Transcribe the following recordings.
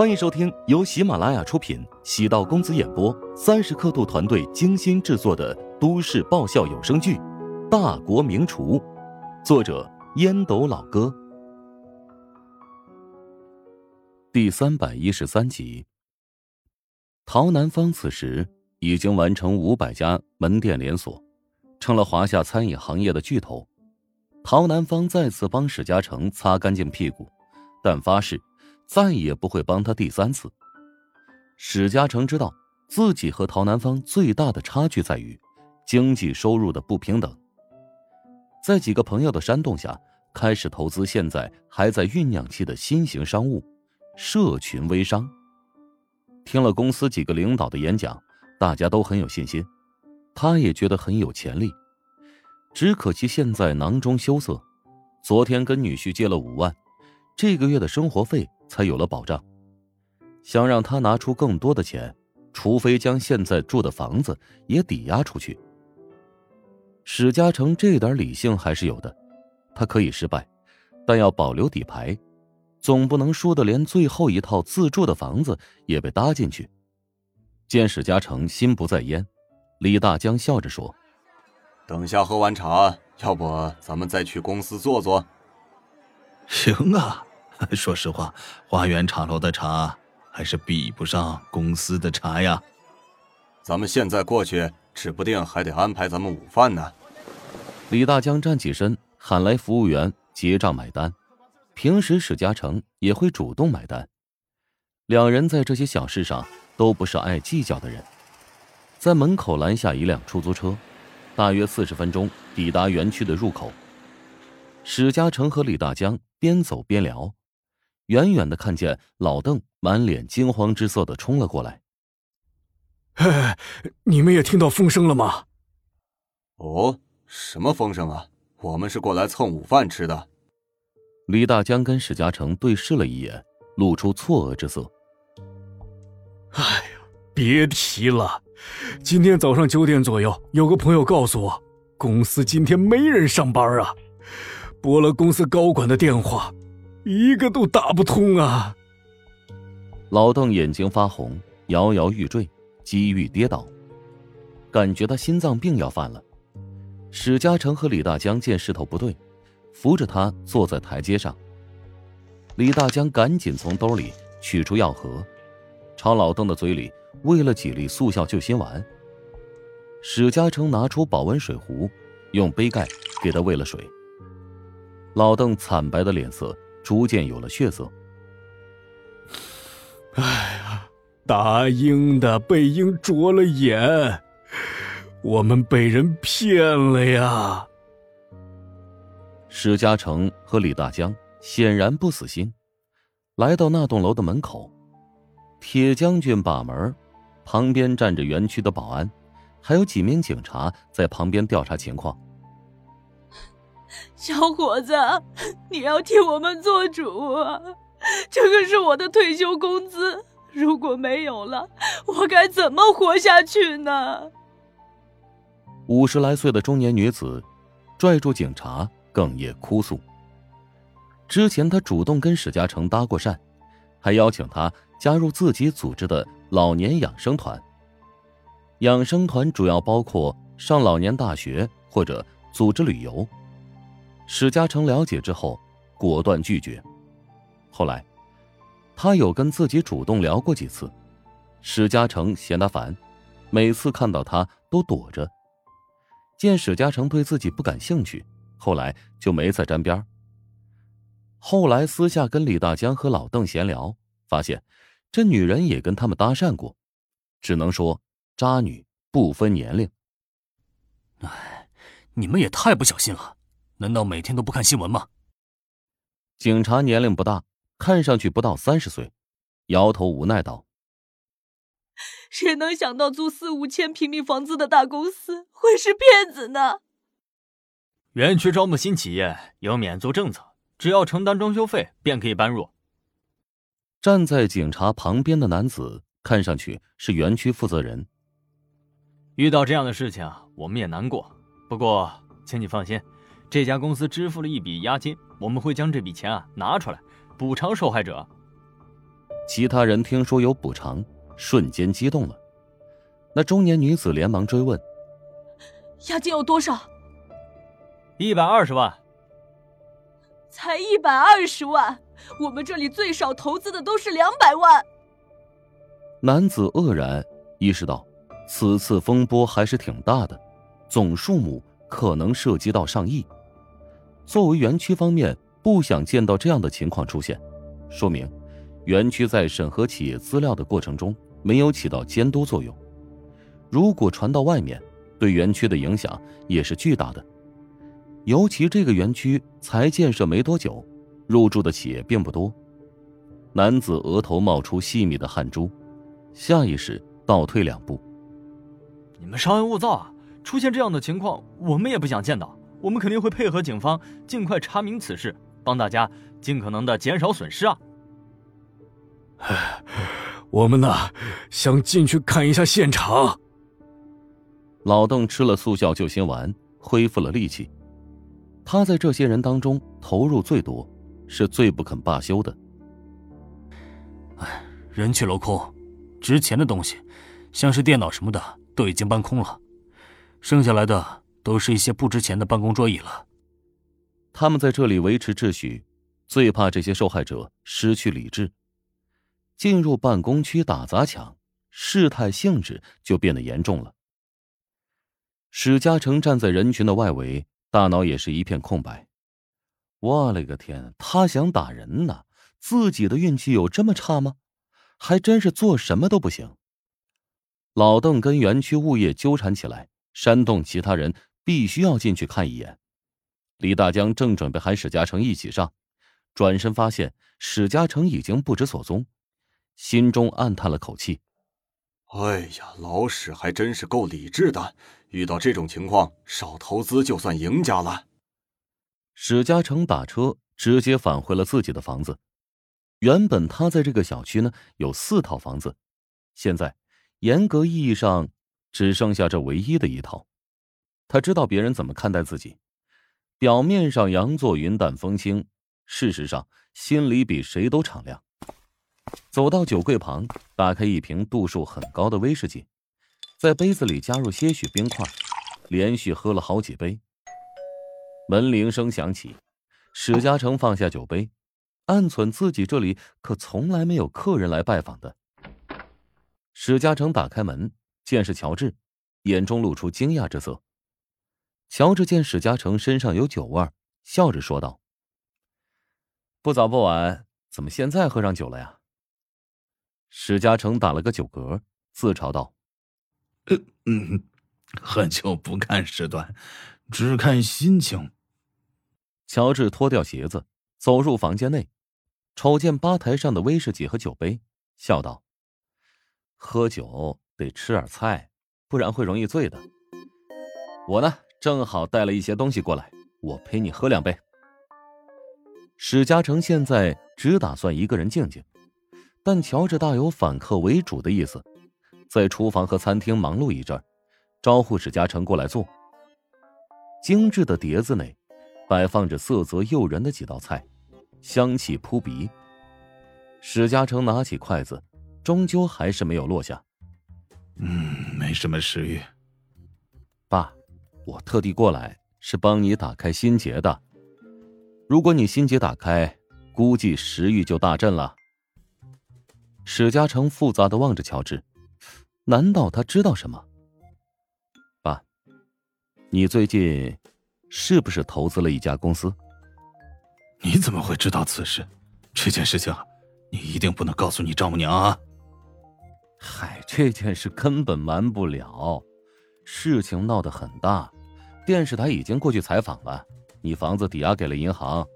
欢迎收听由喜马拉雅出品、喜道公子演播、三十刻度团队精心制作的都市爆笑有声剧《大国名厨》，作者烟斗老哥，第三百一十三集。陶南方此时已经完成五百家门店连锁，成了华夏餐饮行业的巨头。陶南方再次帮史嘉诚擦干净屁股，但发誓。再也不会帮他第三次。史嘉诚知道自己和陶南方最大的差距在于经济收入的不平等，在几个朋友的煽动下，开始投资现在还在酝酿期的新型商务——社群微商。听了公司几个领导的演讲，大家都很有信心，他也觉得很有潜力。只可惜现在囊中羞涩，昨天跟女婿借了五万，这个月的生活费。才有了保障。想让他拿出更多的钱，除非将现在住的房子也抵押出去。史嘉诚这点理性还是有的，他可以失败，但要保留底牌，总不能输的连最后一套自住的房子也被搭进去。见史嘉诚心不在焉，李大江笑着说：“等下喝完茶，要不咱们再去公司坐坐？”行啊。说实话，花园茶楼的茶还是比不上公司的茶呀。咱们现在过去，指不定还得安排咱们午饭呢。李大江站起身，喊来服务员结账买单。平时史嘉诚也会主动买单，两人在这些小事上都不是爱计较的人。在门口拦下一辆出租车，大约四十分钟抵达园区的入口。史嘉诚和李大江边走边聊。远远的看见老邓满脸惊慌之色的冲了过来。哎，你们也听到风声了吗？哦，什么风声啊？我们是过来蹭午饭吃的。李大江跟史嘉诚对视了一眼，露出错愕之色。哎呀，别提了，今天早上九点左右，有个朋友告诉我，公司今天没人上班啊，拨了公司高管的电话。一个都打不通啊！老邓眼睛发红，摇摇欲坠，几欲跌倒，感觉他心脏病要犯了。史嘉诚和李大江见势头不对，扶着他坐在台阶上。李大江赶紧从兜里取出药盒，朝老邓的嘴里喂了几粒速效救心丸。史嘉诚拿出保温水壶，用杯盖给他喂了水。老邓惨白的脸色。逐渐有了血色。哎呀，答应的被鹰啄了眼，我们被人骗了呀！史嘉诚和李大江显然不死心，来到那栋楼的门口，铁将军把门，旁边站着园区的保安，还有几名警察在旁边调查情况。小伙子，你要替我们做主啊！这可是我的退休工资，如果没有了，我该怎么活下去呢？五十来岁的中年女子拽住警察，哽咽哭诉。之前她主动跟史嘉诚搭过讪，还邀请他加入自己组织的老年养生团。养生团主要包括上老年大学或者组织旅游。史嘉诚了解之后，果断拒绝。后来，他有跟自己主动聊过几次，史嘉诚嫌他烦，每次看到他都躲着。见史嘉诚对自己不感兴趣，后来就没再沾边。后来私下跟李大江和老邓闲聊，发现这女人也跟他们搭讪过，只能说渣女不分年龄。哎，你们也太不小心了。难道每天都不看新闻吗？警察年龄不大，看上去不到三十岁，摇头无奈道：“谁能想到租四五千平米房子的大公司会是骗子呢？”园区招募新企业有免租政策，只要承担装修费便可以搬入。站在警察旁边的男子看上去是园区负责人。遇到这样的事情，我们也难过。不过，请你放心。这家公司支付了一笔押金，我们会将这笔钱啊拿出来补偿受害者。其他人听说有补偿，瞬间激动了。那中年女子连忙追问：“押金有多少？”“一百二十万。”“才一百二十万？我们这里最少投资的都是两百万。”男子愕然，意识到此次风波还是挺大的，总数目可能涉及到上亿。作为园区方面不想见到这样的情况出现，说明园区在审核企业资料的过程中没有起到监督作用。如果传到外面，对园区的影响也是巨大的。尤其这个园区才建设没多久，入驻的企业并不多。男子额头冒出细密的汗珠。下意识倒退两步。你们稍安勿躁啊！出现这样的情况，我们也不想见到。我们肯定会配合警方，尽快查明此事，帮大家尽可能的减少损失啊！唉，我们呢，想进去看一下现场。老邓吃了速效救心丸，恢复了力气。他在这些人当中投入最多，是最不肯罢休的。唉，人去楼空。值钱的东西，像是电脑什么的，都已经搬空了，剩下来的都是一些不值钱的办公桌椅了。他们在这里维持秩序，最怕这些受害者失去理智，进入办公区打砸抢，事态性质就变得严重了。史嘉诚站在人群的外围，大脑也是一片空白。我勒个天，他想打人呢？自己的运气有这么差吗？还真是做什么都不行。老邓跟园区物业纠缠起来，煽动其他人必须要进去看一眼。李大江正准备喊史嘉诚一起上，转身发现史嘉诚已经不知所踪，心中暗叹了口气：“哎呀，老史还真是够理智的，遇到这种情况少投资就算赢家了。”史嘉诚打车直接返回了自己的房子。原本他在这个小区呢有四套房子，现在严格意义上只剩下这唯一的一套。他知道别人怎么看待自己，表面上佯作云淡风轻，事实上心里比谁都敞亮。走到酒柜旁，打开一瓶度数很高的威士忌，在杯子里加入些许冰块，连续喝了好几杯。门铃声响起，史嘉诚放下酒杯。暗忖自己这里可从来没有客人来拜访的。史嘉诚打开门，见是乔治，眼中露出惊讶之色。乔治见史嘉诚身上有酒味，笑着说道：“不早不晚，怎么现在喝上酒了呀？”史嘉诚打了个酒嗝，自嘲道：“嗯，喝酒不看时段，只看心情。”乔治脱掉鞋子，走入房间内。瞅见吧台上的威士忌和酒杯，笑道：“喝酒得吃点菜，不然会容易醉的。我呢，正好带了一些东西过来，我陪你喝两杯。”史嘉诚现在只打算一个人静静，但瞧着大有反客为主的意思，在厨房和餐厅忙碌一阵，招呼史嘉诚过来坐。精致的碟子内，摆放着色泽诱人的几道菜。香气扑鼻，史嘉诚拿起筷子，终究还是没有落下。嗯，没什么食欲。爸，我特地过来是帮你打开心结的。如果你心结打开，估计食欲就大振了。史嘉诚复杂的望着乔治，难道他知道什么？爸，你最近是不是投资了一家公司？你怎么会知道此事？这件事情，你一定不能告诉你丈母娘啊！嗨，这件事根本瞒不了，事情闹得很大，电视台已经过去采访了。你房子抵押给了银行，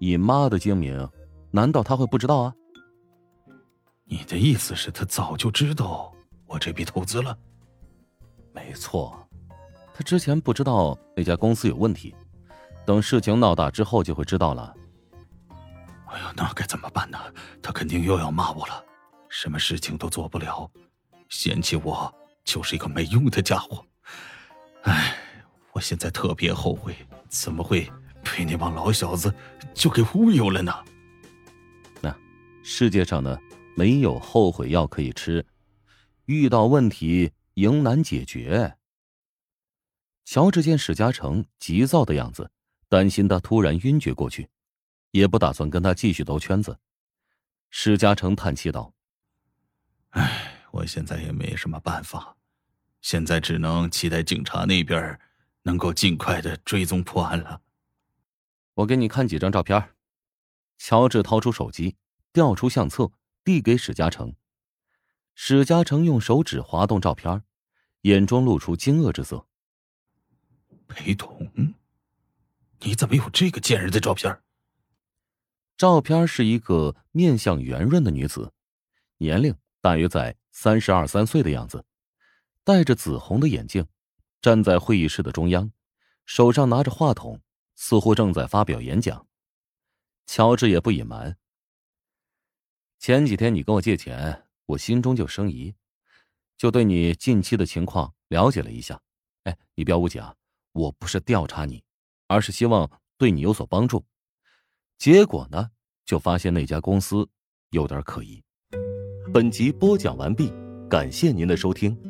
你妈的精明，难道他会不知道啊？你的意思是，他早就知道我这笔投资了？没错，他之前不知道那家公司有问题。等事情闹大之后，就会知道了。哎呀，那该怎么办呢？他肯定又要骂我了，什么事情都做不了，嫌弃我就是一个没用的家伙。哎，我现在特别后悔，怎么会被那帮老小子就给忽悠了呢？那世界上呢，没有后悔药可以吃，遇到问题迎难解决。乔治见史嘉诚急躁的样子，担心他突然晕厥过去，也不打算跟他继续兜圈子。史嘉诚叹气道：“唉，我现在也没什么办法，现在只能期待警察那边能够尽快的追踪破案了。”我给你看几张照片。乔治掏出手机，调出相册，递给史嘉诚。史嘉诚用手指滑动照片，眼中露出惊愕之色。裴童，你怎么有这个贱人的照片？照片是一个面相圆润的女子，年龄大约在三十二三岁的样子，戴着紫红的眼镜，站在会议室的中央，手上拿着话筒，似乎正在发表演讲。乔治也不隐瞒，前几天你跟我借钱，我心中就生疑，就对你近期的情况了解了一下。哎，你不要误解啊。我不是调查你，而是希望对你有所帮助。结果呢，就发现那家公司有点可疑。本集播讲完毕，感谢您的收听。